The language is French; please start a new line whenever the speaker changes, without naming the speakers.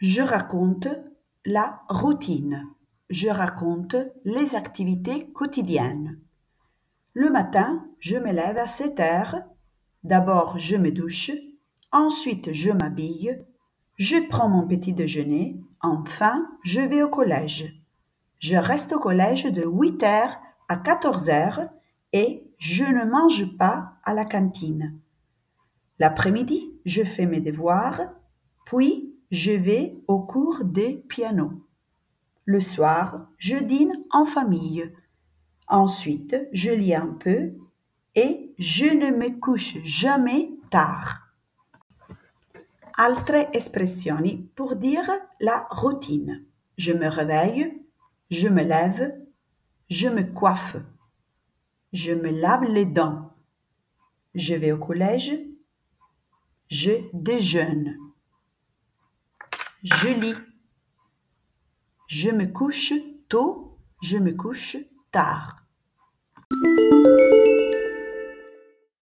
Je raconte la routine. Je raconte les activités quotidiennes. Le matin, je me lève à 7 heures. D'abord, je me douche. Ensuite, je m'habille. Je prends mon petit déjeuner. Enfin, je vais au collège. Je reste au collège de 8 heures à 14 heures et je ne mange pas à la cantine. L'après-midi, je fais mes devoirs, puis je vais au cours de piano. Le soir, je dîne en famille. Ensuite, je lis un peu et je ne me couche jamais tard. Altre espressioni pour dire la routine. Je me réveille, je me lève, je me coiffe, je me lave les dents, je vais au collège, je déjeune. Je lis. Je me couche tôt, je me couche tard.